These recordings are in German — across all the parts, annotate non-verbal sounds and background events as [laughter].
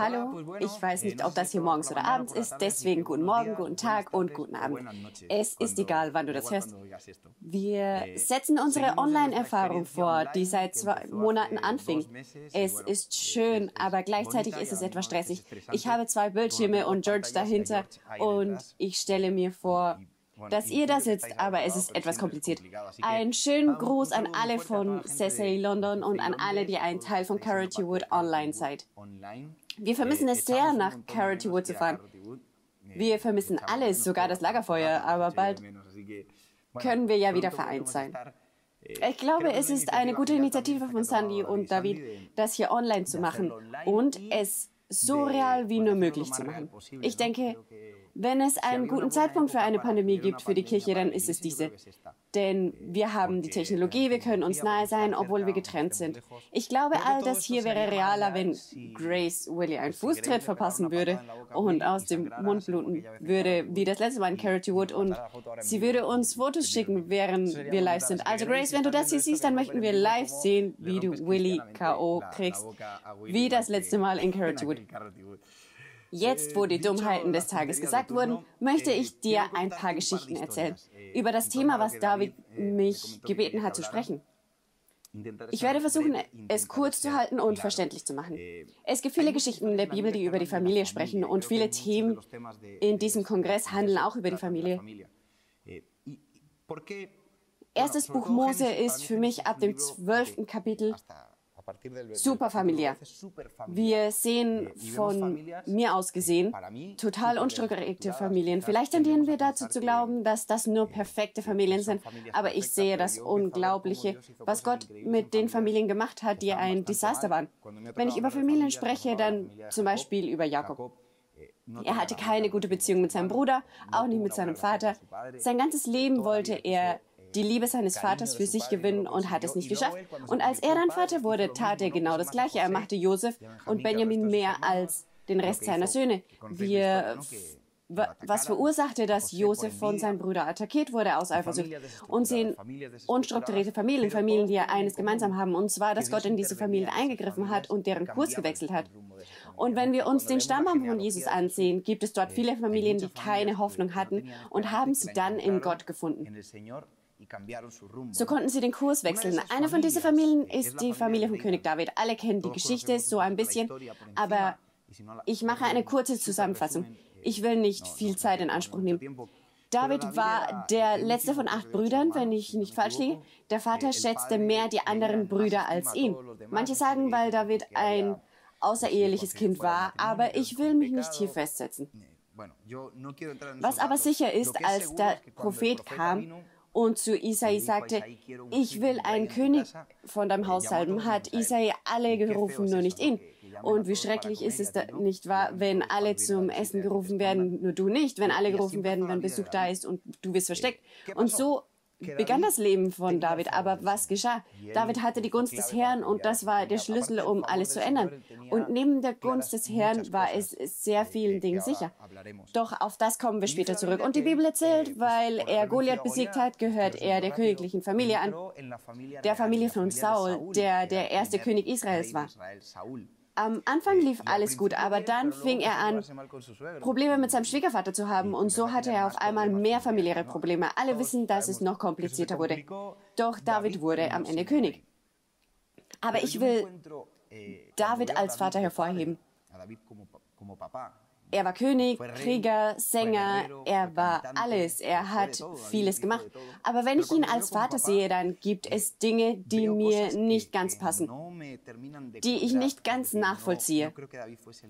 Hallo, ich weiß nicht, ob das hier morgens oder abends ist, deswegen guten Morgen, guten Tag und guten Abend. Es ist egal, wann du das hörst. Wir setzen unsere Online-Erfahrung vor, die seit zwei Monaten anfing. Es ist schön, aber gleichzeitig ist es etwas stressig. Ich habe zwei Bildschirme und George dahinter und ich stelle mir vor, dass ihr da sitzt, aber es ist etwas kompliziert. Einen schönen Gruß an alle von Cecily London und an alle, die ein Teil von Carity Wood online seid. Wir vermissen es sehr, nach Carity Wood zu fahren. Wir vermissen alles, sogar das Lagerfeuer, aber bald können wir ja wieder vereint sein. Ich glaube, es ist eine gute Initiative von Sandy und David, das hier online zu machen und es so real wie nur möglich zu machen. Ich denke, wenn es einen guten Zeitpunkt für eine Pandemie gibt für die Kirche, dann ist es diese. Denn wir haben die Technologie, wir können uns nahe sein, obwohl wir getrennt sind. Ich glaube, all das hier wäre realer, wenn Grace Willie einen Fußtritt verpassen würde und aus dem Mund bluten würde, wie das letzte Mal in Carity Wood. Und sie würde uns Fotos schicken, während wir live sind. Also Grace, wenn du das hier siehst, dann möchten wir live sehen, wie du Willie K.O. kriegst, wie das letzte Mal in Carity Wood. Jetzt, wo die Dummheiten des Tages gesagt wurden, möchte ich dir ein paar Geschichten erzählen über das Thema, was David mich gebeten hat zu sprechen. Ich werde versuchen, es kurz zu halten und verständlich zu machen. Es gibt viele Geschichten in der Bibel, die über die Familie sprechen und viele Themen in diesem Kongress handeln auch über die Familie. Erstes Buch Mose ist für mich ab dem zwölften Kapitel super familiär. Wir sehen von mir aus gesehen total unstrukturierte Familien. Vielleicht tendieren wir dazu zu glauben, dass das nur perfekte Familien sind, aber ich sehe das Unglaubliche, was Gott mit den Familien gemacht hat, die ein Desaster waren. Wenn ich über Familien spreche, dann zum Beispiel über Jakob. Er hatte keine gute Beziehung mit seinem Bruder, auch nicht mit seinem Vater. Sein ganzes Leben wollte er die Liebe seines Vaters für sich gewinnen und hat es nicht geschafft. Und als er dann Vater wurde, tat er genau das Gleiche. Er machte Josef und Benjamin mehr als den Rest seiner Söhne. Wir was verursachte, dass Josef von seinen Brüdern attackiert wurde aus Eifersucht. Und sehen unstrukturierte Familien, Familien, die ja eines gemeinsam haben, und zwar, dass Gott in diese Familien eingegriffen hat und deren Kurs gewechselt hat. Und wenn wir uns den Stammbaum von Jesus ansehen, gibt es dort viele Familien, die keine Hoffnung hatten und haben sie dann in Gott gefunden. So konnten sie den Kurs wechseln. Eine von diesen Familien ist die Familie von König David. Alle kennen die Geschichte so ein bisschen, aber ich mache eine kurze Zusammenfassung. Ich will nicht viel Zeit in Anspruch nehmen. David war der letzte von acht Brüdern, wenn ich nicht falsch liege. Der Vater schätzte mehr die anderen Brüder als ihn. Manche sagen, weil David ein außereheliches Kind war, aber ich will mich nicht hier festsetzen. Was aber sicher ist, als der Prophet kam und zu Isai sagte, ich will einen König von deinem Haus salben, hat Isai alle gerufen, nur nicht ihn. Und wie schrecklich ist es da, nicht wahr, wenn alle zum Essen gerufen werden, nur du nicht, wenn alle gerufen werden, wenn Besuch da ist und du bist versteckt. Und so begann das Leben von David. Aber was geschah? David hatte die Gunst des Herrn und das war der Schlüssel, um alles zu ändern. Und neben der Gunst des Herrn war es sehr vielen Dingen sicher. Doch auf das kommen wir später zurück. Und die Bibel erzählt, weil er Goliath besiegt hat, gehört er der königlichen Familie an, der Familie von Saul, der der erste König Israels war. Am Anfang lief alles gut, aber dann fing er an, Probleme mit seinem Schwiegervater zu haben und so hatte er auf einmal mehr familiäre Probleme. Alle wissen, dass es noch komplizierter wurde. Doch David wurde am Ende König. Aber ich will David als Vater hervorheben. Er war König, Krieger, Sänger, er war alles, er hat vieles gemacht. Aber wenn ich ihn als Vater sehe, dann gibt es Dinge, die mir nicht ganz passen, die ich nicht ganz nachvollziehe.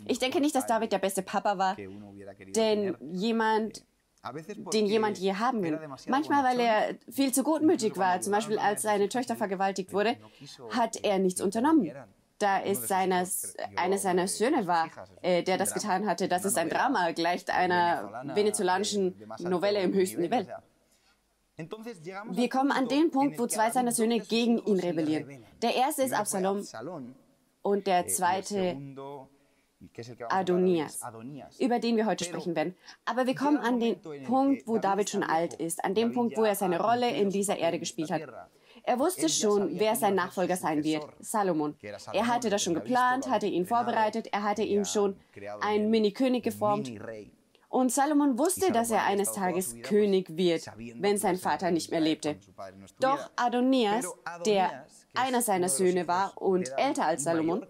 Ich denke nicht, dass David der beste Papa war, denn jemand, den jemand je haben will. Manchmal, weil er viel zu gutmütig war, zum Beispiel als seine Tochter vergewaltigt wurde, hat er nichts unternommen da es seines, eines seiner Söhne war, äh, der das getan hatte. Das ist ein Drama, gleicht einer venezolanischen Novelle im höchsten Niveau. Wir kommen an den Punkt, wo zwei seiner Söhne gegen ihn rebellieren. Der erste ist Absalom und der zweite Adonias, über den wir heute sprechen werden. Aber wir kommen an den Punkt, wo David schon alt ist, an dem Punkt, wo er seine Rolle in dieser Erde gespielt hat. Er wusste schon, wer sein Nachfolger sein wird, Salomon. Er hatte das schon geplant, hatte ihn vorbereitet, er hatte ihm schon einen Mini-König geformt. Und Salomon wusste, dass er eines Tages König wird, wenn sein Vater nicht mehr lebte. Doch Adonias, der einer seiner Söhne war und älter als Salomon,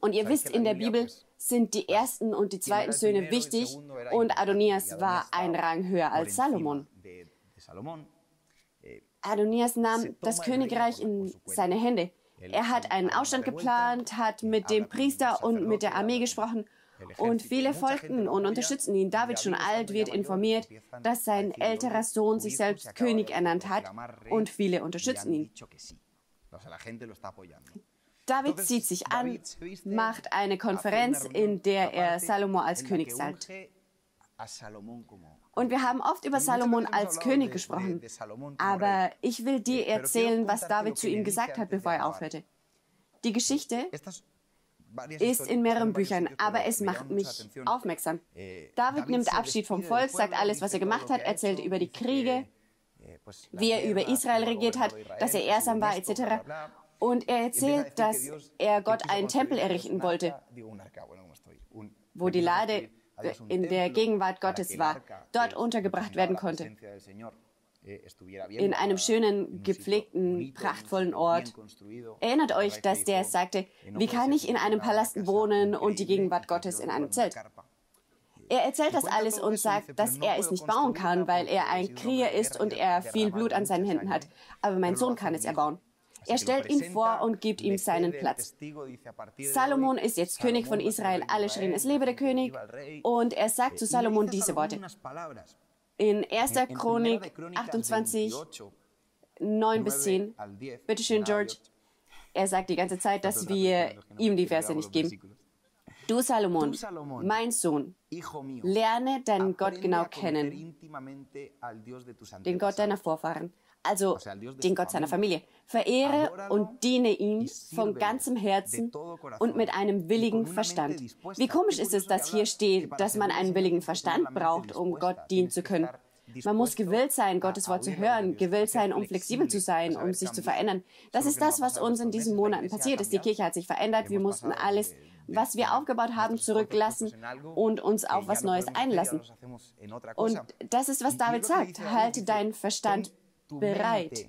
und ihr wisst, in der Bibel sind die ersten und die zweiten Söhne wichtig und Adonias war ein Rang höher als Salomon. Adonias nahm das Königreich in seine Hände. Er hat einen Aufstand geplant, hat mit dem Priester und mit der Armee gesprochen und viele folgten und unterstützten ihn. David, schon alt, wird informiert, dass sein älterer Sohn sich selbst König ernannt hat und viele unterstützen ihn. David zieht sich an, macht eine Konferenz, in der er Salomo als König sagt. Und wir haben oft über Salomon als König gesprochen, aber ich will dir erzählen, was David zu ihm gesagt hat, bevor er aufhörte. Die Geschichte ist in mehreren Büchern, aber es macht mich aufmerksam. Eh, David nimmt Abschied vom Volk, sagt alles, was er gemacht hat, erzählt über die Kriege, eh, wie er über Israel regiert hat, dass er ersam war, etc. Und er erzählt, dass er Gott einen Tempel errichten wollte, wo die Lade in der Gegenwart Gottes war, dort untergebracht werden konnte in einem schönen, gepflegten, prachtvollen Ort. Erinnert euch, dass der sagte, wie kann ich in einem Palast wohnen und die Gegenwart Gottes in einem Zelt? Er erzählt das alles und sagt, dass er es nicht bauen kann, weil er ein Krieger ist und er viel Blut an seinen Händen hat. Aber mein Sohn kann es erbauen. Er stellt ihn vor und gibt ihm seinen Platz. Salomon ist jetzt König von Israel. Alle schrien, es lebe der König. Und er sagt zu Salomon diese Worte in 1. Chronik 28, 9 bis 10. Bitte schön, George. Er sagt die ganze Zeit, dass wir ihm die Verse nicht geben. Du Salomon, mein Sohn, lerne deinen Gott genau kennen, den Gott deiner Vorfahren, also den Gott seiner Familie. Verehre und diene ihm von ganzem Herzen und mit einem willigen Verstand. Wie komisch ist es, dass hier steht, dass man einen willigen Verstand braucht, um Gott dienen zu können. Man muss gewillt sein, Gottes Wort zu hören, gewillt sein, um flexibel zu sein, um sich zu verändern. Das ist das, was uns in diesen Monaten passiert ist. Die Kirche hat sich verändert. Wir mussten alles, was wir aufgebaut haben, zurücklassen und uns auf was Neues einlassen. Und das ist, was David sagt. Halte deinen Verstand bereit.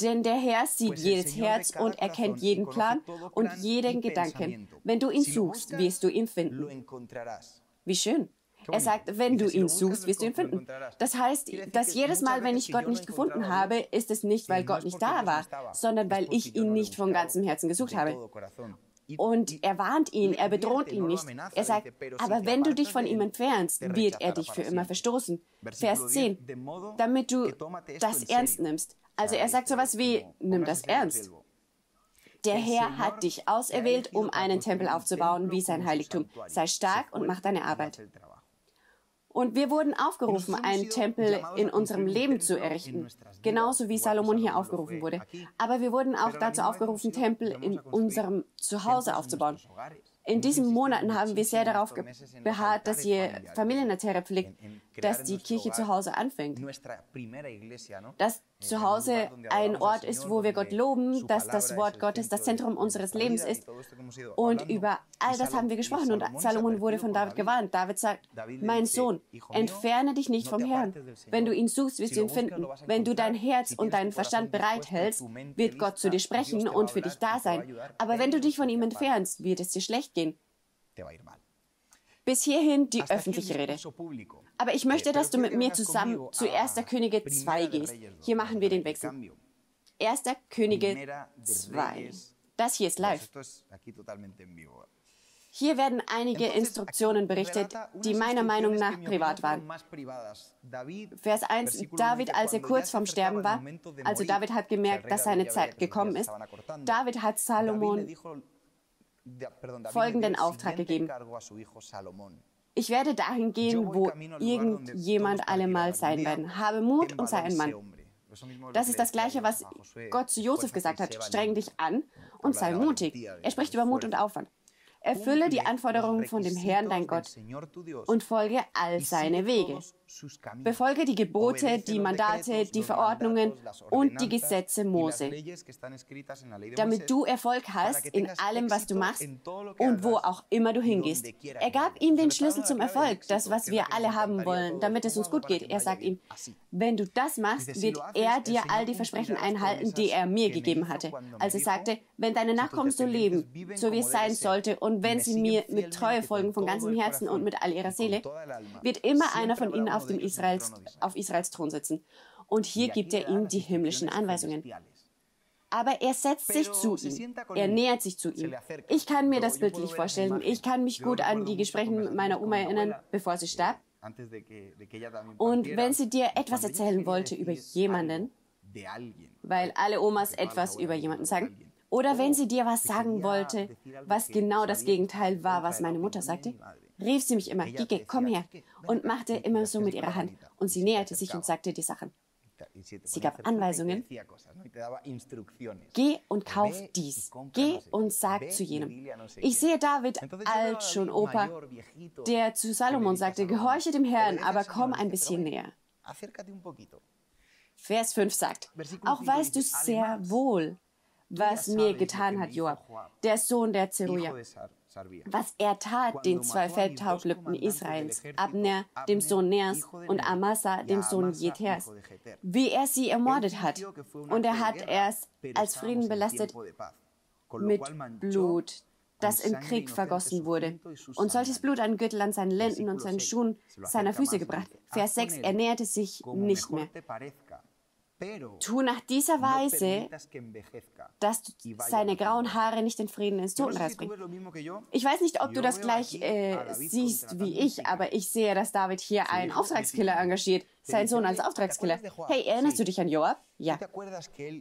Denn der Herr sieht jedes Herz und erkennt jeden Plan und jeden Gedanken. Wenn du ihn suchst, wirst du ihn finden. Wie schön. Er sagt, wenn du ihn suchst, wirst du ihn finden. Das heißt, dass jedes Mal, wenn ich Gott nicht gefunden habe, ist es nicht, weil Gott nicht da war, sondern weil ich ihn nicht von ganzem Herzen gesucht habe. Und er warnt ihn, er bedroht ihn nicht. Er sagt, aber wenn du dich von ihm entfernst, wird er dich für immer verstoßen. Vers 10, damit du das ernst nimmst. Also er sagt sowas wie, nimm das ernst. Der Herr hat dich auserwählt, um einen Tempel aufzubauen wie sein Heiligtum. Sei stark und mach deine Arbeit. Und wir wurden aufgerufen, einen Tempel in unserem Leben zu errichten, genauso wie Salomon hier aufgerufen wurde. Aber wir wurden auch dazu aufgerufen, Tempel in unserem Zuhause aufzubauen. In diesen Monaten haben wir sehr darauf beharrt, dass ihr Familienertäre pflegt, dass die Kirche zu Hause anfängt. Dass zu Hause ein Ort ist, wo wir Gott loben, dass das Wort Gottes das Zentrum unseres Lebens ist. Und über all das haben wir gesprochen. Und Salomon wurde von David gewarnt. David sagt, mein Sohn, entferne dich nicht vom Herrn. Wenn du ihn suchst, wirst du ihn finden. Wenn du dein Herz und deinen Verstand bereithältst, wird Gott zu dir sprechen und für dich da sein. Aber wenn du dich von ihm entfernst, wird es dir schlecht gehen. Bis hierhin die öffentliche Rede. Aber ich möchte, dass du mit mir zusammen zu 1. Könige 2 gehst. Hier machen wir den Wechsel. 1. Könige 2. Das hier ist live. Hier werden einige Instruktionen berichtet, die meiner Meinung nach privat waren. Vers 1. David, als er kurz vorm Sterben war, also David hat gemerkt, dass seine Zeit gekommen ist, David hat Salomon folgenden Auftrag gegeben. Ich werde dahin gehen, wo irgendjemand allemal sein werden. Habe Mut und sei ein Mann. Das ist das Gleiche, was Gott zu Josef gesagt hat. Streng dich an und sei mutig. Er spricht über Mut und Aufwand. Erfülle die Anforderungen von dem Herrn, dein Gott, und folge all seine Wege. Befolge die Gebote, die Mandate, die Verordnungen und die Gesetze Mose, damit du Erfolg hast in allem, was du machst und wo auch immer du hingehst. Er gab ihm den Schlüssel zum Erfolg, das, was wir alle haben wollen, damit es uns gut geht. Er sagt ihm, wenn du das machst, wird er dir all die Versprechen einhalten, die er mir gegeben hatte. Als er sagte, wenn deine Nachkommen so leben, so wie es sein sollte, und wenn sie mir mit Treue folgen von ganzem Herzen und mit all ihrer Seele, wird immer einer von ihnen auf, dem Israels, auf Israels Thron sitzen. Und hier gibt er ihm die himmlischen Anweisungen. Aber er setzt sich zu ihm. Er nähert sich zu ihm. Ich kann mir das bildlich vorstellen. Ich kann mich gut an die Gespräche mit meiner Oma erinnern, bevor sie starb. Und wenn sie dir etwas erzählen wollte über jemanden, weil alle Omas etwas über jemanden sagen, oder wenn sie dir was sagen wollte, was genau das Gegenteil war, was meine Mutter sagte, rief sie mich immer, Gige, komm her, und machte immer so mit ihrer Hand. Und sie näherte sich und sagte die Sachen. Sie gab Anweisungen. Geh und kauf dies. Geh und sag zu jenem. Ich sehe David alt schon Opa, der zu Salomon sagte, gehorche dem Herrn, aber komm ein bisschen näher. Vers 5 sagt, auch weißt du sehr wohl, was mir getan hat Joab, der Sohn der Zeruja, was er tat den zwei Feldhauplübten Israels, Abner, dem Sohn Neas, und Amasa, dem Sohn Jethers, wie er sie ermordet hat. Und er hat es als Frieden belastet mit Blut, das im Krieg vergossen wurde. Und solches Blut an Gürtel an seinen Lenden und seinen Schuhen seiner Füße gebracht. Vers 6, er näherte sich nicht mehr. Tu nach dieser Weise, dass seine grauen Haare nicht den Frieden ins Totenreich bringen. Ich weiß nicht, ob du das gleich äh, siehst wie ich, aber ich sehe, dass David hier einen Auftragskiller engagiert, seinen Sohn als Auftragskiller. Hey, erinnerst du dich an Joab? Ja.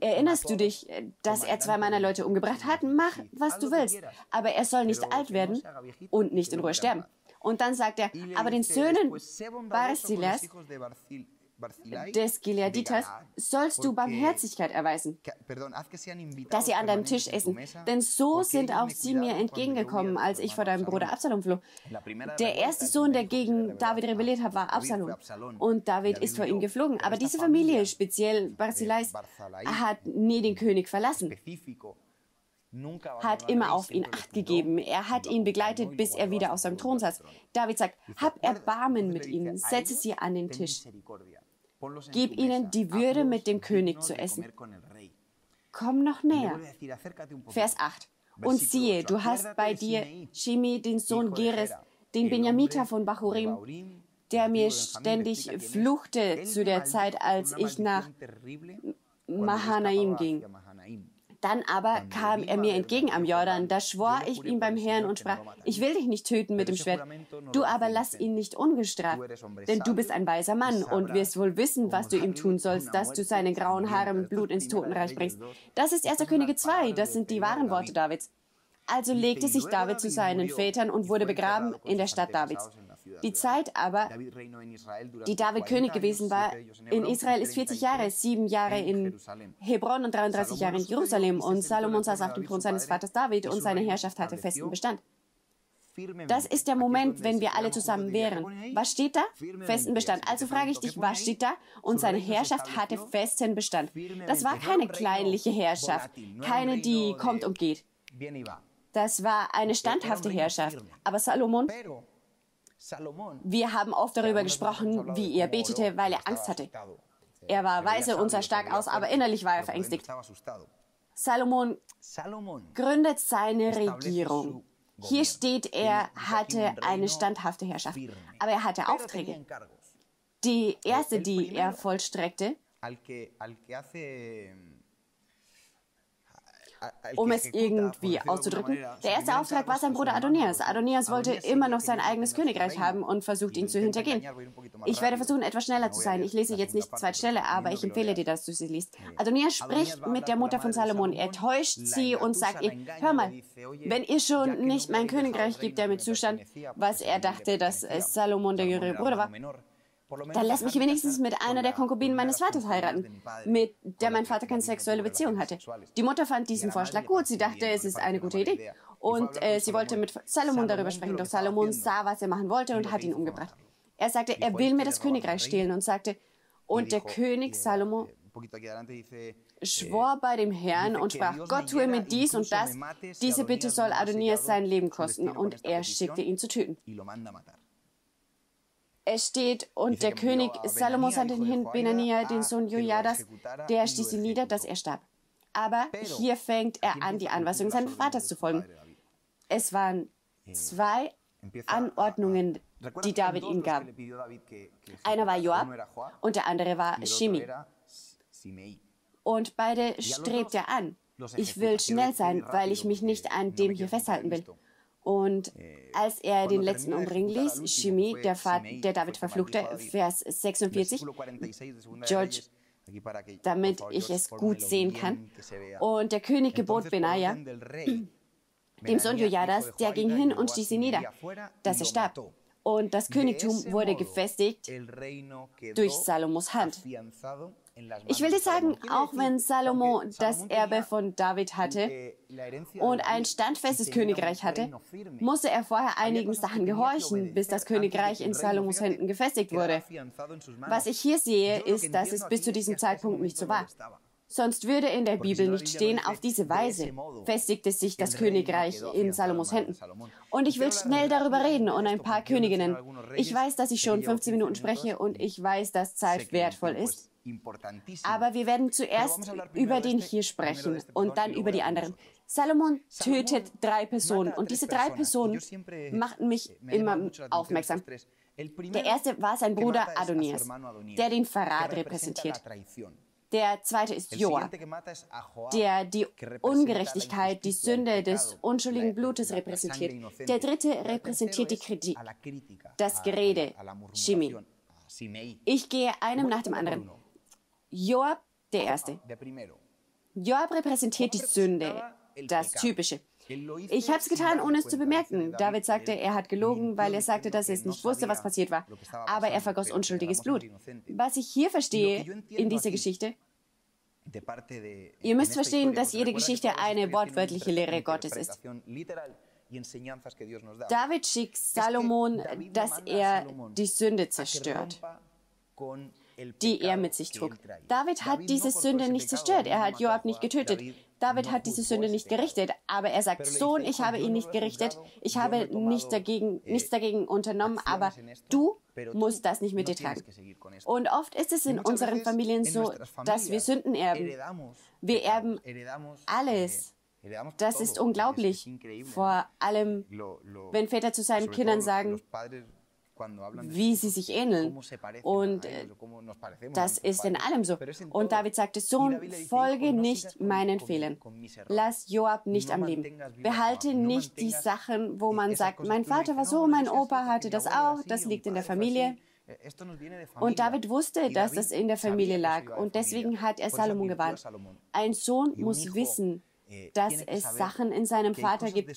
Erinnerst du dich, dass er zwei meiner Leute umgebracht hat? Mach, was du willst. Aber er soll nicht alt werden und nicht in Ruhe sterben. Und dann sagt er, aber den Söhnen Barsilas des Gileaditas sollst du Barmherzigkeit erweisen, dass sie an deinem Tisch essen. Denn so sind auch sie mir entgegengekommen, als ich vor deinem Bruder Absalom floh. Der erste Sohn, der gegen David rebelliert hat, war Absalom. Und David ist vor ihm geflogen. Aber diese Familie, speziell Barzillais, hat nie den König verlassen hat immer auf ihn acht gegeben. Er hat ihn begleitet, bis er wieder auf seinem Thron saß. David sagt, hab Erbarmen mit ihnen, setze sie an den Tisch. Gib ihnen die Würde, mit dem König zu essen. Komm noch näher. Vers 8. Und siehe, du hast bei dir Shimi, den Sohn Geres, den Benjamiter von Bachurim, der mir ständig fluchte zu der Zeit, als ich nach Mahanaim ging. Dann aber kam er mir entgegen am Jordan. Da schwor ich ihm beim Herrn und sprach, ich will dich nicht töten mit dem Schwert. Du aber lass ihn nicht ungestraft, denn du bist ein weiser Mann und wirst wohl wissen, was du ihm tun sollst, dass du seine grauen Haare mit Blut ins Totenreich bringst. Das ist 1. Könige 2, das sind die wahren Worte Davids. Also legte sich David zu seinen Vätern und wurde begraben in der Stadt Davids. Die Zeit aber, die David König gewesen war, in Israel ist 40 Jahre, sieben Jahre in Hebron und 33 Jahre in Jerusalem. Und Salomon saß auf dem Thron seines Vaters David und seine Herrschaft hatte festen Bestand. Das ist der Moment, wenn wir alle zusammen wären. Was steht da? Festen Bestand. Also frage ich dich, was steht da? Und seine Herrschaft hatte festen Bestand. Das war keine kleinliche Herrschaft, keine, die kommt und geht. Das war eine standhafte Herrschaft. Aber Salomon wir haben oft darüber gesprochen, wie er betete, weil er Angst hatte. Er war weise und sah stark aus, aber innerlich war er verängstigt. Salomon gründet seine Regierung. Hier steht, er hatte eine standhafte Herrschaft, aber er hatte Aufträge. Die erste, die er vollstreckte, um es irgendwie auszudrücken. Der erste Auftrag war sein Bruder Adonias. Adonias wollte immer noch sein eigenes Königreich haben und versucht ihn zu hintergehen. Ich werde versuchen, etwas schneller zu sein. Ich lese jetzt nicht die zweite Stelle, aber ich empfehle dir, dass du sie liest. Adonias spricht mit der Mutter von Salomon. Er täuscht sie und sagt ihr, hör mal, wenn ihr schon nicht mein Königreich gibt, der mit Zustand, was er dachte, dass Salomon der jüngere Bruder war, dann lass mich wenigstens mit einer der Konkubinen meines Vaters heiraten, mit der mein Vater keine sexuelle Beziehung hatte. Die Mutter fand diesen Vorschlag gut. Sie dachte, es ist eine gute Idee. Und äh, sie wollte mit Salomon darüber sprechen. Doch Salomon sah, was er machen wollte und hat ihn umgebracht. Er sagte, er will mir das Königreich stehlen und sagte, und der König Salomo schwor bei dem Herrn und sprach, Gott tue mir dies und das, diese Bitte soll Adonias sein Leben kosten. Und er schickte ihn zu töten. Es steht, und der König Salomo sandte hin Benania, den Sohn Jojadas, der stieß ihn nieder, dass er starb. Aber hier fängt er an, die Anweisungen seines Vaters zu folgen. Es waren zwei Anordnungen, die David ihm gab. Einer war Joab und der andere war Shimi. Und beide strebt er an. Ich will schnell sein, weil ich mich nicht an dem hier festhalten will. Und eh, als er den letzten umbringen ließ, Shimi, der, Vater, der David verfluchte, Vers 46, George, damit ich es gut sehen kann. Und der König gebot Benaja, [clears throat] dem Sohn Jojadas, der ging hin und stieß ihn nieder, dass er starb. Und das Königtum wurde gefestigt durch Salomos Hand. Ich will dir sagen, auch wenn Salomo das Erbe von David hatte und ein standfestes Königreich hatte, musste er vorher einigen Sachen gehorchen, bis das Königreich in Salomos Händen gefestigt wurde. Was ich hier sehe, ist, dass es bis zu diesem Zeitpunkt nicht so war. Sonst würde in der Bibel nicht stehen, auf diese Weise festigte sich das Königreich in Salomos Händen. Und ich will schnell darüber reden und ein paar Königinnen. Ich weiß, dass ich schon 15 Minuten spreche und ich weiß, dass Zeit wertvoll ist. Aber wir werden zuerst über den hier sprechen und dann über die anderen. Salomon tötet drei Personen und diese drei Personen machten mich immer aufmerksam. Der erste war sein Bruder Adonias, der den Verrat repräsentiert. Der zweite ist Joab, der die Ungerechtigkeit, die Sünde des unschuldigen Blutes repräsentiert. Der dritte repräsentiert die Kritik, das Gerede, Shimi. Ich gehe einem nach dem anderen. Joab, der Erste. Joab repräsentiert die Sünde, das Typische. Ich habe es getan, ohne es zu bemerken. David sagte, er hat gelogen, weil er sagte, dass er es nicht wusste, was passiert war. Aber er vergoss unschuldiges Blut. Was ich hier verstehe in dieser Geschichte, ihr müsst verstehen, dass jede Geschichte eine wortwörtliche Lehre Gottes ist. David schickt Salomon, dass er die Sünde zerstört die er mit sich trug. David hat diese Sünde nicht zerstört. Er hat Joab nicht getötet. David hat diese Sünde nicht gerichtet. Aber er sagt, Sohn, ich habe ihn nicht gerichtet. Ich habe nicht dagegen, nichts dagegen unternommen. Aber du musst das nicht mit dir tragen. Und oft ist es in unseren Familien so, dass wir Sünden erben. Wir erben alles. Das ist unglaublich. Vor allem, wenn Väter zu seinen Kindern sagen, wie sie sich ähneln. Und äh, das ist in allem so. Und David sagte, Sohn, folge nicht meinen Fehlern. Lass Joab nicht am Leben. Behalte nicht die Sachen, wo man sagt, mein Vater war so, mein Opa hatte das auch, das liegt in der Familie. Eh, und David wusste, dass das in der Familie lag. Und deswegen hat er Salomon gewarnt. Ein Sohn muss wissen, dass es Sachen in seinem Vater gibt,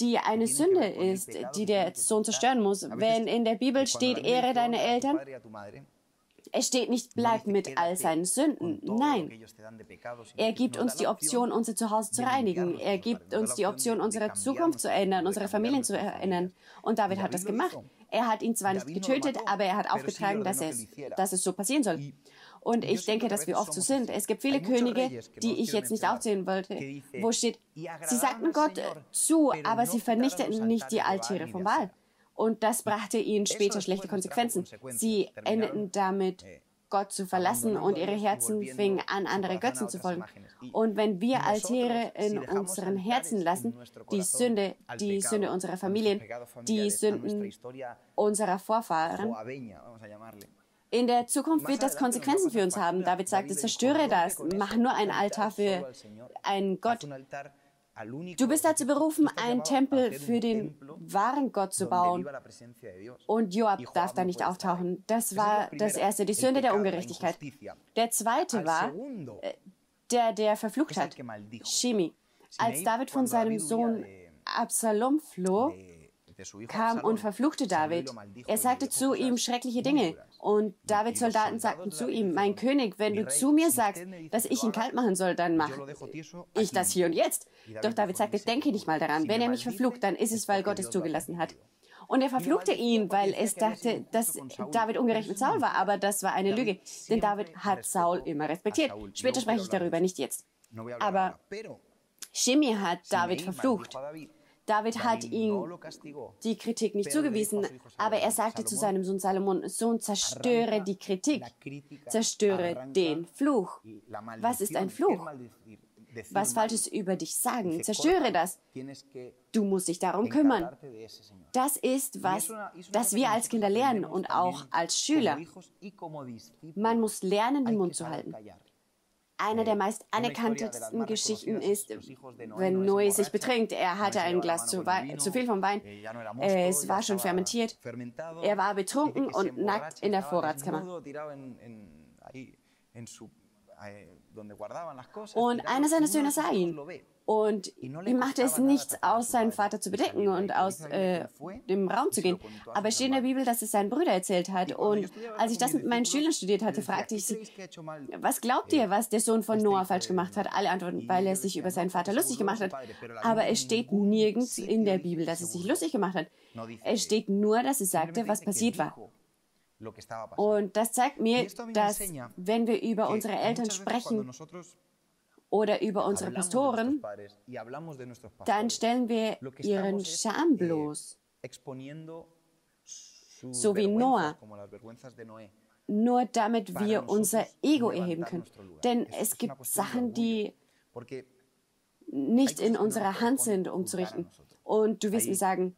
die eine Sünde ist, die der Sohn zerstören muss. Wenn in der Bibel steht, ehre deine Eltern, es steht nicht, bleib mit all seinen Sünden. Nein. Er gibt uns die Option, unser Zuhause zu reinigen. Er gibt uns die Option, unsere Zukunft zu ändern, unsere Familien zu ändern. Und David hat das gemacht. Er hat ihn zwar nicht getötet, aber er hat aufgetragen, dass es, dass es so passieren soll. Und ich denke, dass wir oft so sind. Es gibt viele Könige, die ich jetzt nicht aufzählen wollte, wo steht, sie sagten Gott zu, aber sie vernichteten nicht die Altäre vom Baal. Und das brachte ihnen später schlechte Konsequenzen. Sie endeten damit, Gott zu verlassen und ihre Herzen fingen an, andere Götzen zu folgen. Und wenn wir Altäre in unseren Herzen lassen, die Sünde, die Sünde unserer Familien, die Sünden unserer Vorfahren, in der Zukunft wird das Konsequenzen für uns haben. David sagte, zerstöre das, mach nur ein Altar für einen Gott. Du bist dazu berufen, einen Tempel für den wahren Gott zu bauen. Und Joab darf da nicht auftauchen. Das war das erste, die Sünde der Ungerechtigkeit. Der zweite war äh, der, der verflucht hat, Shimi. Als David von seinem Sohn Absalom floh, kam und verfluchte David. Er sagte zu ihm schreckliche Dinge. Und Davids Soldaten sagten zu ihm, mein König, wenn du zu mir sagst, dass ich ihn kalt machen soll, dann mache ich das hier und jetzt. Doch David sagte, denke nicht mal daran. Wenn er mich verflucht, dann ist es, weil Gott es zugelassen hat. Und er verfluchte ihn, weil es dachte, dass David ungerecht mit Saul war. Aber das war eine Lüge, denn David hat Saul immer respektiert. Später spreche ich darüber, nicht jetzt. Aber Shimi hat David verflucht. David hat ihm die Kritik nicht zugewiesen, aber er sagte zu seinem Sohn Salomon, Sohn, zerstöre die Kritik, zerstöre den Fluch. Was ist ein Fluch? Was Falsches über dich sagen, zerstöre das. Du musst dich darum kümmern. Das ist was, das wir als Kinder lernen und auch als Schüler. Man muss lernen, den Mund zu halten. Eine der meist anerkanntesten Geschichten ist, wenn Noé sich betrinkt. Er hatte ein Glas zu, zu viel vom Wein. Es war schon fermentiert. Er war betrunken und nackt in der Vorratskammer. Und einer seiner Söhne sah ihn. Und ihm machte es nichts aus, seinen Vater zu bedecken und aus äh, dem Raum zu gehen. Aber es steht in der Bibel, dass es seinen Brüder erzählt hat. Und als ich das mit meinen Schülern studiert hatte, fragte ich sie, was glaubt ihr, was der Sohn von Noah falsch gemacht hat? Alle antworten, weil er sich über seinen Vater lustig gemacht hat. Aber es steht nirgends in der Bibel, dass er sich lustig gemacht hat. Es steht nur, dass er sagte, was passiert war. Und das zeigt mir, dass wenn wir über unsere Eltern sprechen oder über unsere Pastoren, dann stellen wir ihren Scham bloß, so wie Noah, nur damit wir unser Ego erheben können. Denn es gibt Sachen, die nicht in unserer Hand sind, umzurichten. Und du wirst mir sagen,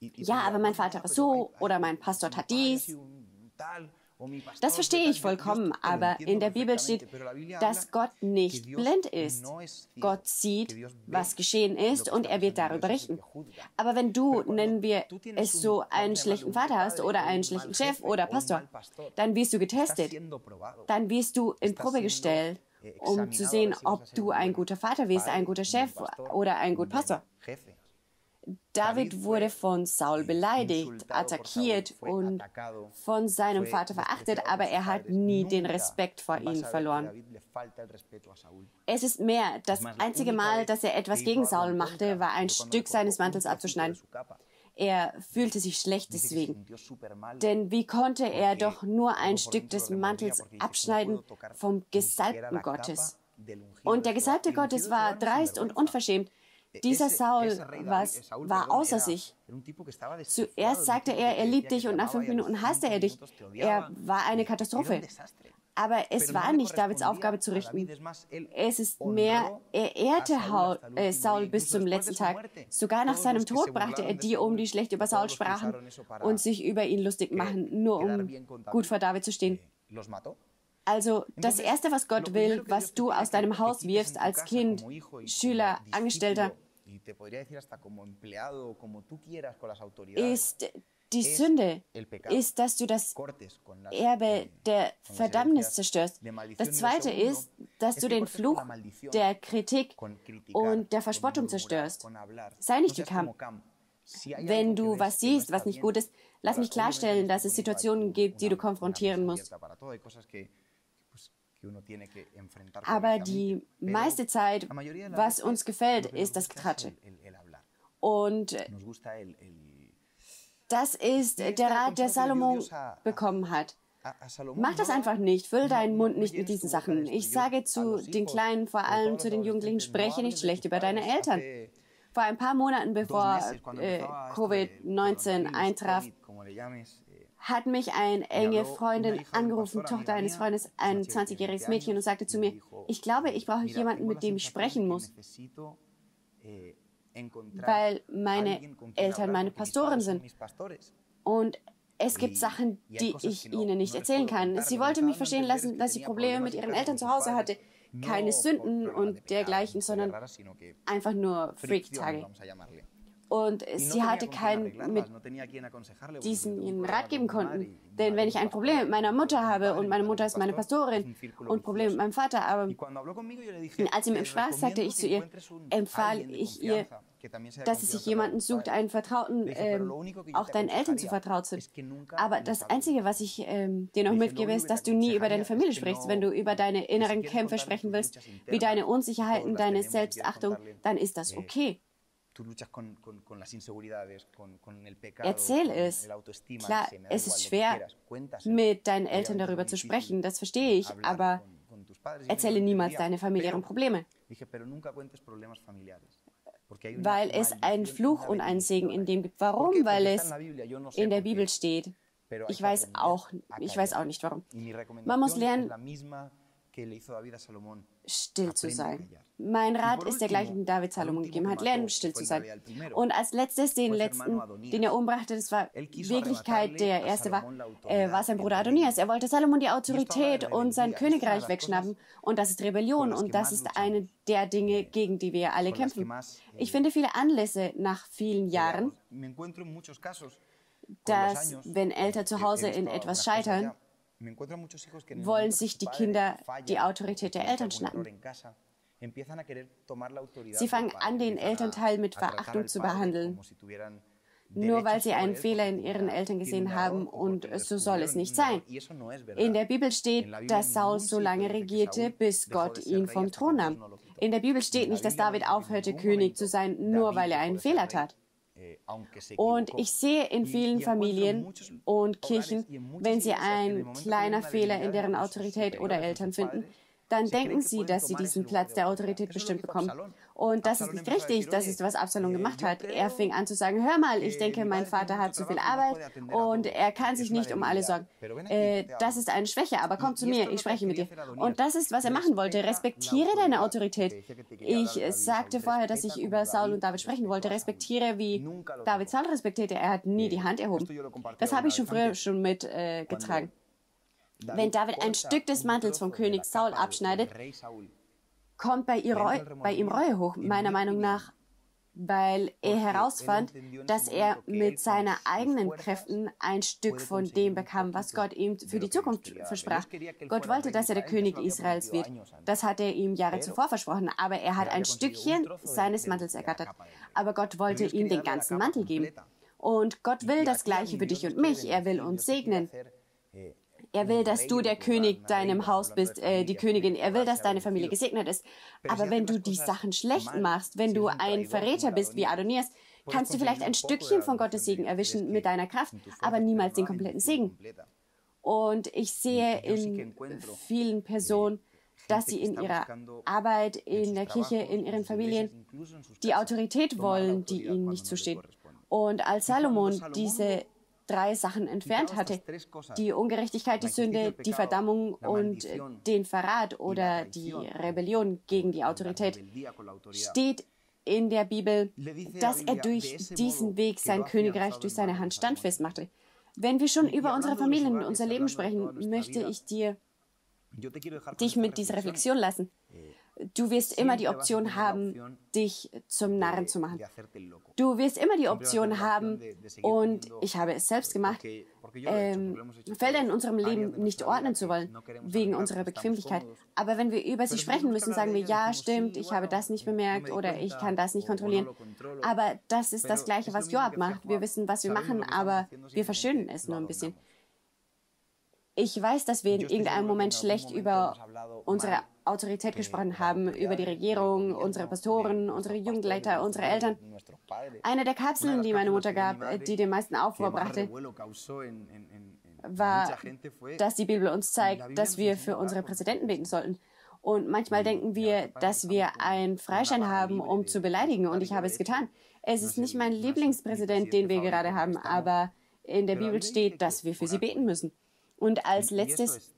ja, aber mein Vater war so oder mein Pastor hat dies das verstehe ich vollkommen, aber in der Bibel steht, dass Gott nicht blind ist. Gott sieht, was geschehen ist und er wird darüber richten. Aber wenn du, nennen wir es so, einen schlechten Vater hast oder einen schlechten Chef oder Pastor, dann wirst du getestet. Dann wirst du in Probe gestellt, um zu sehen, ob du ein guter Vater wirst, ein guter Chef oder ein guter Pastor. David wurde von Saul beleidigt, attackiert und von seinem Vater verachtet, aber er hat nie den Respekt vor ihm verloren. Es ist mehr, das einzige Mal, dass er etwas gegen Saul machte, war ein Stück seines Mantels abzuschneiden. Er fühlte sich schlecht deswegen. Denn wie konnte er doch nur ein Stück des Mantels abschneiden vom Gesalbten Gottes? Und der Gesalbte Gottes war dreist und unverschämt. Dieser Saul was, war außer sich. Zuerst sagte er, er liebt dich und nach fünf Minuten hasste er dich. Er war eine Katastrophe. Aber es war nicht Davids Aufgabe zu richten. Es ist mehr, er ehrte äh, Saul bis zum letzten Tag. Sogar nach seinem Tod brachte er die um, die schlecht über Saul sprachen und sich über ihn lustig machen, nur um gut vor David zu stehen. Also das Erste, was Gott will, was du aus deinem Haus wirfst als Kind, Schüler, Angestellter, ist die Sünde, ist, dass du das Erbe der Verdammnis zerstörst. Das Zweite ist, dass du den Fluch der Kritik und der Verspottung zerstörst. Sei nicht wie Kam. Wenn du was siehst, was nicht gut ist, lass mich klarstellen, dass es Situationen gibt, die du konfrontieren musst. Aber die meiste Zeit, was uns gefällt, ist das Getratsche. Und das ist der Rat, der Salomon bekommen hat. Mach das einfach nicht, füll deinen Mund nicht mit diesen Sachen. Ich sage zu den Kleinen, vor allem zu den Jugendlichen, spreche nicht schlecht über deine Eltern. Vor ein paar Monaten, bevor äh, Covid-19 eintraf, hat mich eine enge Freundin angerufen, Tochter eines Freundes, ein 20-jähriges Mädchen, und sagte zu mir, ich glaube, ich brauche jemanden, mit dem ich sprechen muss, weil meine Eltern meine Pastoren sind. Und es gibt Sachen, die ich ihnen nicht erzählen kann. Sie wollte mich verstehen lassen, dass sie Probleme mit ihren Eltern zu Hause hatte. Keine Sünden und dergleichen, sondern einfach nur Freak-Tage und sie hatte keinen, mit diesen ihnen Rat geben konnten. Denn wenn ich ein Problem mit meiner Mutter habe und meine Mutter ist meine Pastorin und Probleme mit meinem Vater, aber als sie mit mir sprach, sagte ich zu ihr, empfahl ich ihr, dass sie sich jemanden sucht, einen Vertrauten, ähm, auch deinen Eltern zu vertraut sind. Aber das Einzige, was ich ähm, dir noch mitgebe, ist, dass du nie über deine Familie sprichst. Wenn du über deine inneren Kämpfe sprechen willst, wie deine Unsicherheiten, deine Selbstachtung, dann ist das okay. Erzähl es. Klar, es ist schwer, mit deinen Eltern darüber zu sprechen, das verstehe ich, aber erzähle niemals deine familiären Probleme. Weil es einen Fluch und einen Segen in dem gibt. Warum? Weil es in der Bibel steht. Ich weiß auch, ich weiß auch nicht warum. Man muss lernen, still zu sein. Mein Rat ist der gleiche, den David Salomon gegeben hat, lernen still zu sein. Und als letztes, den letzten, den er umbrachte, das war Wirklichkeit, der erste war, äh, war sein Bruder Adonias. Er wollte Salomon die Autorität und sein Königreich wegschnappen. Und das ist Rebellion und das ist eine der Dinge, gegen die wir alle kämpfen. Ich finde viele Anlässe nach vielen Jahren, dass wenn Eltern zu Hause in etwas scheitern, wollen sich die Kinder die Autorität der Eltern schnappen. Sie fangen an, den Elternteil mit Verachtung zu behandeln, nur weil sie einen Fehler in ihren Eltern gesehen haben und so soll es nicht sein. In der Bibel steht, dass Saul so lange regierte, bis Gott ihn vom Thron nahm. In der Bibel steht nicht, dass David aufhörte, König zu sein, nur weil er einen Fehler tat. Eh, und ich sehe in vielen Familien und Kirchen, wenn sie einen kleinen Fehler in deren Autorität oder Eltern finden, dann denken sie, dass sie diesen Platz der Autorität bestimmt bekommen. Und das ist nicht richtig. Das ist, was Absalom gemacht hat. Er fing an zu sagen, hör mal, ich denke, mein Vater hat zu viel Arbeit und er kann sich nicht um alle sorgen. Äh, das ist eine Schwäche, aber komm zu mir, ich spreche mit dir. Und das ist, was er machen wollte. Respektiere deine Autorität. Ich sagte vorher, dass ich über Saul und David sprechen wollte. Respektiere, wie David Saul respektierte. Er hat nie die Hand erhoben. Das habe ich schon früher schon mitgetragen. Äh, wenn David ein Stück des Mantels vom König Saul abschneidet, kommt bei, bei ihm Reue hoch, meiner Meinung nach, weil er herausfand, dass er mit seinen eigenen Kräften ein Stück von dem bekam, was Gott ihm für die Zukunft versprach. Gott wollte, dass er der König Israels wird. Das hat er ihm Jahre zuvor versprochen, aber er hat ein Stückchen seines Mantels ergattert. Aber Gott wollte ihm den ganzen Mantel geben. Und Gott will das Gleiche für dich und mich. Er will uns segnen. Er will, dass du der König deinem Haus bist, äh, die Königin. Er will, dass deine Familie gesegnet ist. Aber wenn du die Sachen schlecht machst, wenn du ein Verräter bist wie Adonias, kannst du vielleicht ein Stückchen von Gottes Segen erwischen mit deiner Kraft, aber niemals den kompletten Segen. Und ich sehe in vielen Personen, dass sie in ihrer Arbeit, in der Kirche, in ihren Familien die Autorität wollen, die ihnen nicht zusteht. Und als Salomon diese drei Sachen entfernt hatte. Die Ungerechtigkeit, die Sünde, die Verdammung und den Verrat oder die Rebellion gegen die Autorität steht in der Bibel, dass er durch diesen Weg sein Königreich durch seine Hand standfest machte. Wenn wir schon über unsere Familien und unser Leben sprechen, möchte ich dir dich mit dieser Reflexion lassen. Du wirst immer die Option haben, dich zum Narren zu machen. Du wirst immer die Option haben, und ich habe es selbst gemacht, ähm, Felder in unserem Leben nicht ordnen zu wollen, wegen unserer Bequemlichkeit. Aber wenn wir über sie sprechen müssen, sagen wir, ja, stimmt, ich habe das nicht bemerkt oder ich kann das nicht kontrollieren. Aber das ist das Gleiche, was Joab macht. Wir wissen, was wir machen, aber wir verschönen es nur ein bisschen. Ich weiß, dass wir in irgendeinem Moment schlecht über unsere Autorität gesprochen haben, über die Regierung, unsere Pastoren, unsere Jugendleiter, unsere Eltern. Eine der Kapseln, die meine Mutter gab, die den meisten Aufruhr brachte, war, dass die Bibel uns zeigt, dass wir für unsere Präsidenten beten sollten. Und manchmal denken wir, dass wir einen Freischein haben, um zu beleidigen. Und ich habe es getan. Es ist nicht mein Lieblingspräsident, den wir gerade haben, aber in der Bibel steht, dass wir für sie beten müssen. Und als letztes,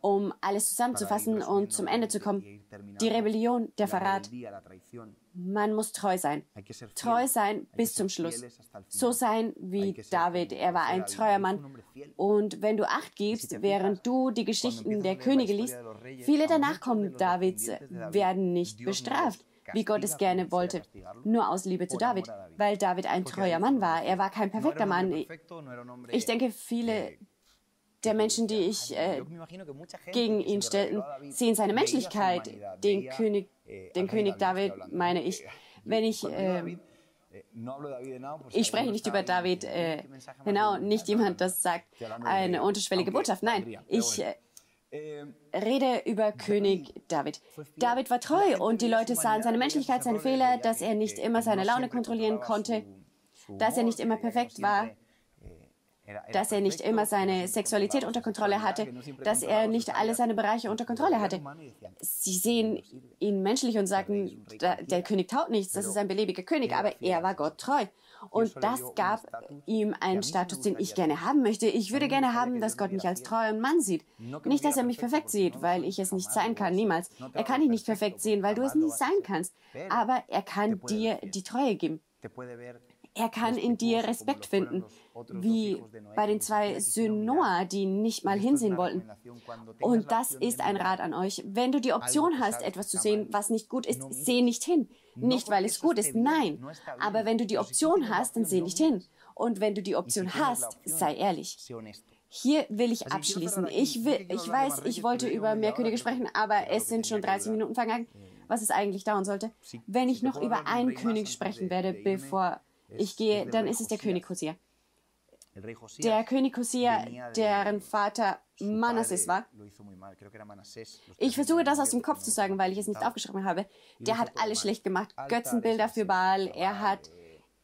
um alles zusammenzufassen und zum Ende zu kommen, die Rebellion, der Verrat. Man muss treu sein. Treu sein bis zum Schluss. So sein wie David. Er war ein treuer Mann. Und wenn du Acht gibst, während du die Geschichten der Könige liest, viele der Nachkommen Davids werden nicht bestraft wie Gott es gerne wollte, nur aus Liebe zu David, weil David ein treuer Mann war. Er war kein perfekter Mann. Ich denke, viele der Menschen, die ich äh, gegen ihn stellten, sehen seine Menschlichkeit. Den König, den König David meine ich. [laughs] Wenn ich äh, ich spreche nicht über David, äh, genau, nicht jemand, das sagt eine unterschwellige Botschaft. Nein, ich, äh, Rede über König David. David war treu und die Leute sahen seine Menschlichkeit, seine Fehler, dass er nicht immer seine Laune kontrollieren konnte, dass er nicht immer perfekt war, dass er nicht immer seine Sexualität unter Kontrolle hatte, dass er nicht alle seine Bereiche unter Kontrolle hatte. Sie sehen ihn menschlich und sagen, der König taut nichts, das ist ein beliebiger König, aber er war Gott treu. Und das gab ihm einen Status, den ich gerne haben möchte. Ich würde gerne haben, dass Gott mich als treuen Mann sieht. Nicht, dass er mich perfekt sieht, weil ich es nicht sein kann, niemals. Er kann dich nicht perfekt sehen, weil du es nicht sein kannst. Aber er kann dir die Treue geben. Er kann in dir Respekt finden, wie bei den zwei Söhnen Noah, die nicht mal hinsehen wollten. Und das ist ein Rat an euch. Wenn du die Option hast, etwas zu sehen, was nicht gut ist, seh nicht hin. Nicht, weil es gut ist, nein. Aber wenn du die Option hast, dann seh nicht hin. Und wenn du die Option hast, sei ehrlich. Hier will ich abschließen. Ich, will, ich weiß, ich wollte über mehr Könige sprechen, aber es sind schon 30 Minuten vergangen, was es eigentlich dauern sollte. Wenn ich noch über einen König sprechen werde, bevor ich gehe, dann ist es der König Hosea. Der König Hosea, deren Vater Manasses war. Ich versuche das aus dem Kopf zu sagen, weil ich es nicht aufgeschrieben habe. Der hat alles schlecht gemacht. Götzenbilder für Baal. Er hat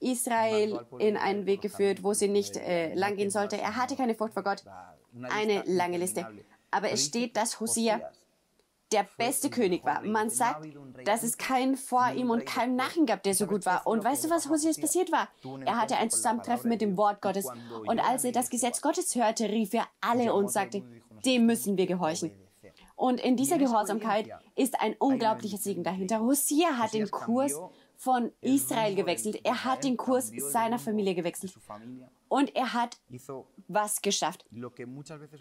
Israel in einen Weg geführt, wo sie nicht äh, lang gehen sollte. Er hatte keine Furcht vor Gott. Eine lange Liste. Aber es steht, dass Hosea der beste König war. Man sagt, dass es keinen vor ihm und keinen nach ihm gab, der so gut war. Und weißt du, was Hosias passiert war? Er hatte ein Zusammentreffen mit dem Wort Gottes. Und als er das Gesetz Gottes hörte, rief er alle und sagte, dem müssen wir gehorchen. Und in dieser Gehorsamkeit ist ein unglaublicher Segen dahinter. Hosea hat den Kurs von Israel gewechselt. Er hat den Kurs seiner Familie gewechselt. Und er hat was geschafft.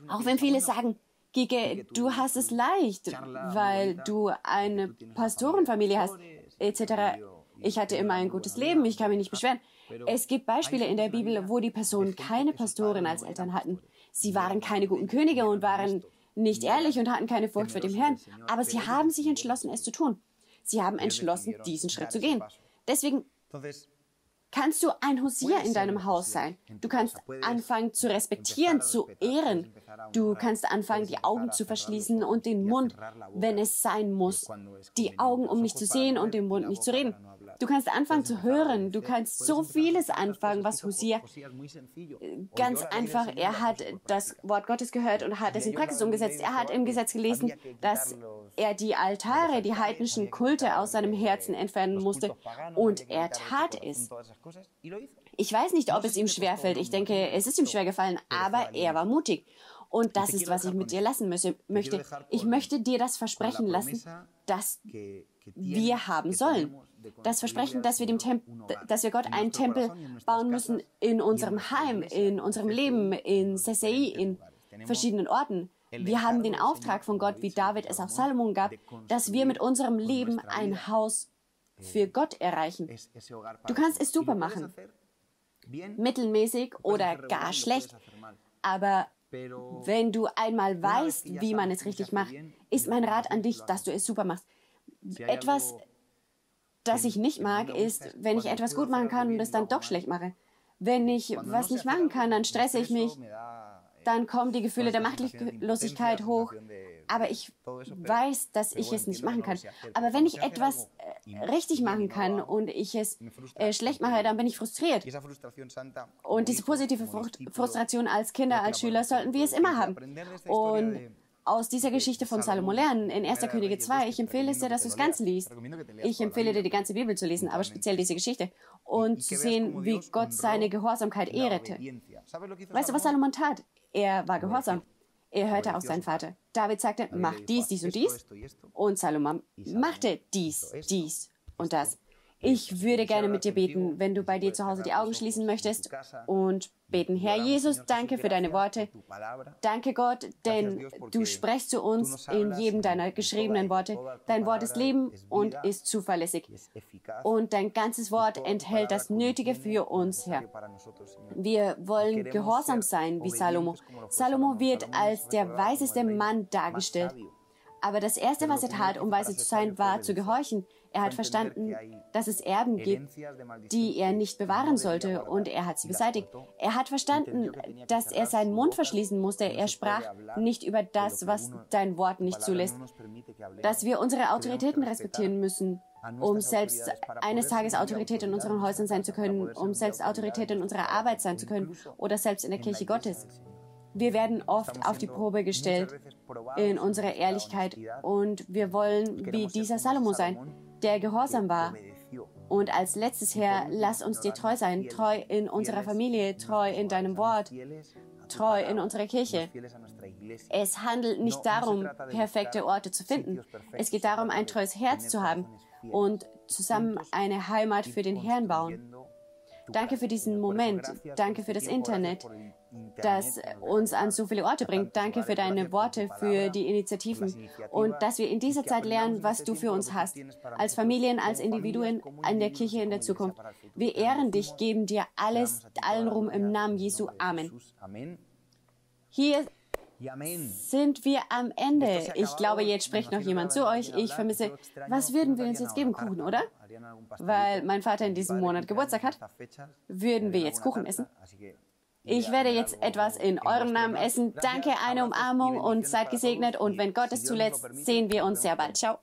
Auch wenn viele sagen, Gige, du hast es leicht, weil du eine Pastorenfamilie hast, etc. Ich hatte immer ein gutes Leben, ich kann mich nicht beschweren. Es gibt Beispiele in der Bibel, wo die Personen keine Pastoren als Eltern hatten. Sie waren keine guten Könige und waren nicht ehrlich und hatten keine Furcht vor dem Herrn. Aber sie haben sich entschlossen, es zu tun. Sie haben entschlossen, diesen Schritt zu gehen. Deswegen kannst du ein Hosea in deinem Haus sein. Du kannst anfangen zu respektieren, zu ehren. Du kannst anfangen, die Augen zu verschließen und den Mund, wenn es sein muss. Die Augen, um nicht zu sehen und den Mund nicht zu reden. Du kannst anfangen zu hören. Du kannst so vieles anfangen, was Hosea ganz einfach, er hat das Wort Gottes gehört und hat es in Praxis umgesetzt. Er hat im Gesetz gelesen, dass er die Altare, die heidnischen Kulte aus seinem Herzen entfernen musste. Und er tat es. Ich weiß nicht, ob es ihm schwerfällt. Ich denke, es ist ihm schwer gefallen, aber er war mutig. Und das ist, was ich mit dir lassen möchte. Ich möchte dir das versprechen lassen, dass wir haben sollen. Das Versprechen, dass wir, dem dass wir Gott einen Tempel bauen müssen in unserem Heim, in unserem Leben, in Sesei, in verschiedenen Orten. Wir haben den Auftrag von Gott, wie David es auch Salomon gab, dass wir mit unserem Leben ein Haus für Gott erreichen. Du kannst es super machen, mittelmäßig oder gar schlecht, aber wenn du einmal weißt, wie man es richtig macht, ist mein Rat an dich, dass du es super machst. Etwas, das ich nicht mag, ist, wenn ich etwas gut machen kann und es dann doch schlecht mache. Wenn ich was nicht machen kann, dann stresse ich mich, dann kommen die Gefühle der Machtlosigkeit hoch. Aber ich weiß, dass ich es nicht machen kann. Aber wenn ich etwas äh, richtig machen kann und ich es äh, schlecht mache, dann bin ich frustriert. Und diese positive Frustration als Kinder, als Schüler sollten wir es immer haben. Und aus dieser Geschichte von Salomo lernen in 1. Könige 2. Ich empfehle es dir, dass du es ganz liest. Ich empfehle dir, die ganze Bibel zu lesen, aber speziell diese Geschichte. Und zu sehen, wie Gott seine Gehorsamkeit ehrte. Weißt du, was Salomon tat? Er war gehorsam. Er hörte auf seinen Vater. David sagte, mach dies, dies und dies. Und Salomon machte dies, dies und das. Ich würde gerne mit dir beten, wenn du bei dir zu Hause die Augen schließen möchtest und beten. Herr Jesus, danke für deine Worte. Danke Gott, denn du sprichst zu uns in jedem deiner geschriebenen Worte. Dein Wort ist Leben und ist zuverlässig. Und dein ganzes Wort enthält das Nötige für uns, Herr. Wir wollen gehorsam sein wie Salomo. Salomo wird als der weiseste Mann dargestellt. Aber das Erste, was er tat, um weise zu sein, war zu gehorchen. Er hat verstanden, dass es Erben gibt, die er nicht bewahren sollte, und er hat sie beseitigt. Er hat verstanden, dass er seinen Mund verschließen musste. Er sprach nicht über das, was dein Wort nicht zulässt, dass wir unsere Autoritäten respektieren müssen um selbst eines Tages Autorität in unseren Häusern sein zu können, um selbst Autorität in unserer Arbeit sein zu können oder selbst in der Kirche Gottes. Wir werden oft auf die Probe gestellt in unserer Ehrlichkeit und wir wollen wie dieser Salomo sein, der gehorsam war. Und als letztes Herr, lass uns dir treu sein, treu in unserer Familie, treu in deinem Wort, treu in unserer Kirche. Es handelt nicht darum, perfekte Orte zu finden. Es geht darum, ein treues Herz zu haben und zusammen eine Heimat für den Herrn bauen. Danke für diesen Moment. Danke für das Internet, das uns an so viele Orte bringt. Danke für deine Worte, für die Initiativen und dass wir in dieser Zeit lernen, was du für uns hast. Als Familien, als Individuen, in der Kirche in der Zukunft. Wir ehren dich, geben dir alles, allen Ruhm im Namen Jesu. Amen. Hier sind wir am Ende. Ich glaube, jetzt spricht noch jemand zu euch. Ich vermisse, was würden wir uns jetzt geben? Kuchen, oder? Weil mein Vater in diesem Monat Geburtstag hat, würden wir jetzt Kuchen essen. Ich werde jetzt etwas in eurem Namen essen. Danke, eine Umarmung und seid gesegnet. Und wenn Gott es zuletzt, sehen wir uns sehr bald. Ciao.